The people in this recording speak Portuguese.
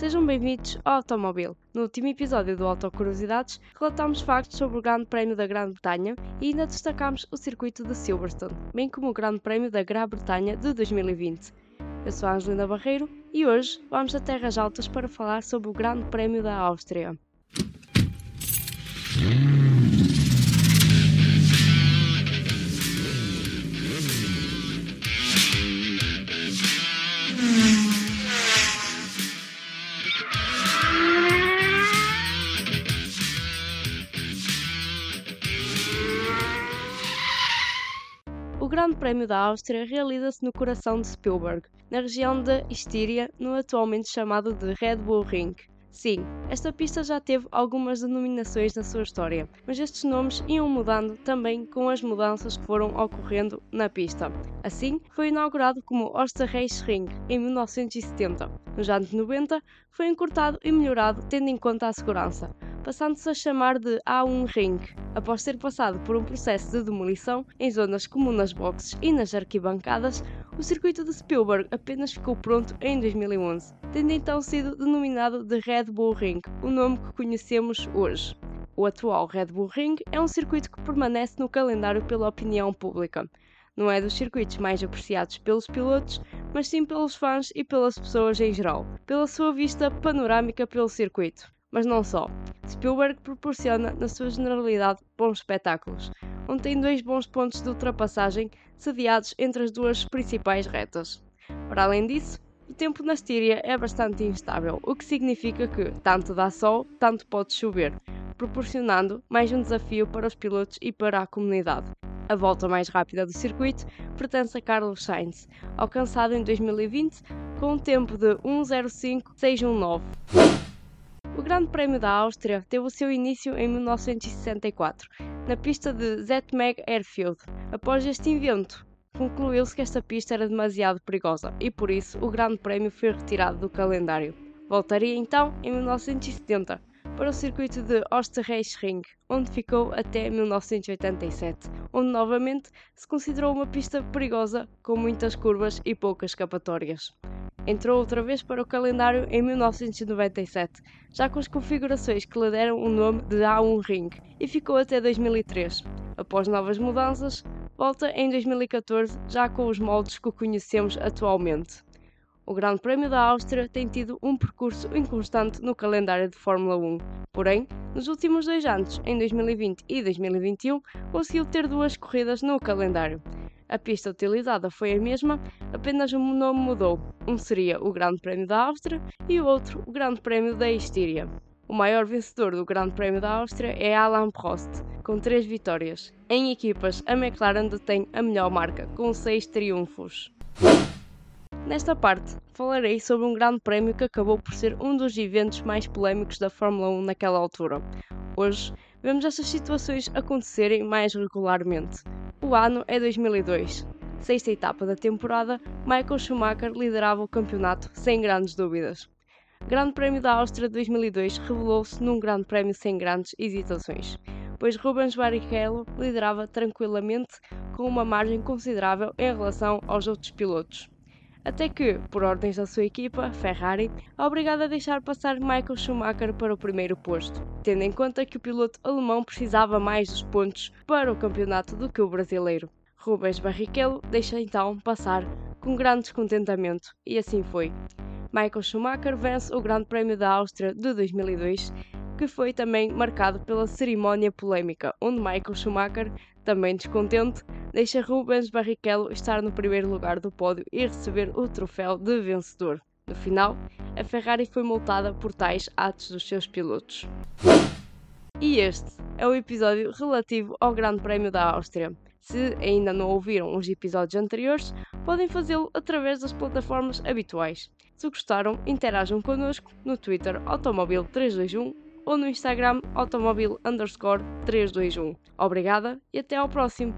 Sejam bem-vindos ao Automóvel. No último episódio do Autocuriosidades, relatámos factos sobre o Grande Prémio da Grã-Bretanha e ainda destacámos o circuito de Silverstone, bem como o Grande Prémio da Grã-Bretanha de 2020. Eu sou a Angelina Barreiro e hoje vamos a Terras Altas para falar sobre o Grande Prémio da Áustria. Grande Prémio da Áustria realiza-se no coração de Spielberg, na região de Estíria, no atualmente chamado de Red Bull Ring. Sim, esta pista já teve algumas denominações na sua história, mas estes nomes iam mudando também com as mudanças que foram ocorrendo na pista. Assim, foi inaugurado como Ring em 1970. Nos anos 90, foi encurtado e melhorado tendo em conta a segurança passando-se a chamar de A1 Ring, após ter passado por um processo de demolição em zonas como nas boxes e nas arquibancadas, o circuito de Spielberg apenas ficou pronto em 2011, tendo então sido denominado de Red Bull Ring, o nome que conhecemos hoje. O atual Red Bull Ring é um circuito que permanece no calendário pela opinião pública. Não é dos circuitos mais apreciados pelos pilotos, mas sim pelos fãs e pelas pessoas em geral, pela sua vista panorâmica pelo circuito mas não só. Spielberg proporciona, na sua generalidade, bons espetáculos, onde tem dois bons pontos de ultrapassagem sediados entre as duas principais retas. Para além disso, o tempo na Estíria é bastante instável, o que significa que tanto dá sol, tanto pode chover, proporcionando mais um desafio para os pilotos e para a comunidade. A volta mais rápida do circuito pertence a Carlos Sainz, alcançado em 2020 com um tempo de 1.05.619. Grande Prémio da Áustria teve o seu início em 1964, na pista de Zetmeg Airfield. Após este evento, concluiu-se que esta pista era demasiado perigosa e por isso o Grande Prémio foi retirado do calendário. Voltaria então em 1970 para o circuito de Osterreichring, onde ficou até 1987, onde novamente se considerou uma pista perigosa com muitas curvas e poucas escapatórias entrou outra vez para o calendário em 1997, já com as configurações que lhe deram o nome de A1 Ring, e ficou até 2003. Após novas mudanças, volta em 2014, já com os moldes que conhecemos atualmente. O Grande Prémio da Áustria tem tido um percurso inconstante no calendário de Fórmula 1, porém, nos últimos dois anos, em 2020 e 2021, conseguiu ter duas corridas no calendário. A pista utilizada foi a mesma, apenas o nome mudou. Um seria o Grande Prémio da Áustria e o outro o Grande Prémio da Estíria. O maior vencedor do Grande Prémio da Áustria é Alain Prost, com três vitórias. Em equipas, a McLaren detém a melhor marca, com seis triunfos. Nesta parte, falarei sobre um grande prémio que acabou por ser um dos eventos mais polémicos da Fórmula 1 naquela altura. Hoje, vemos essas situações acontecerem mais regularmente. O ano é 2002. Sexta etapa da temporada, Michael Schumacher liderava o campeonato sem grandes dúvidas. Grande Prémio da Áustria 2002 revelou-se num Grande Prémio sem grandes hesitações, pois Rubens Barrichello liderava tranquilamente com uma margem considerável em relação aos outros pilotos. Até que, por ordens da sua equipa, Ferrari, é obrigada a deixar passar Michael Schumacher para o primeiro posto, tendo em conta que o piloto alemão precisava mais dos pontos para o campeonato do que o brasileiro. Rubens Barrichello deixa então passar com grande descontentamento, e assim foi. Michael Schumacher vence o Grande Prémio da Áustria de 2002, que foi também marcado pela cerimónia polémica, onde Michael Schumacher, também descontente, deixa Rubens Barrichello estar no primeiro lugar do pódio e receber o troféu de vencedor. No final, a Ferrari foi multada por tais atos dos seus pilotos. E este é o episódio relativo ao Grande Prémio da Áustria. Se ainda não ouviram os episódios anteriores, podem fazê-lo através das plataformas habituais. Se gostaram, interajam connosco no Twitter Automobil321 ou no Instagram Automobil 321. Obrigada e até ao próximo!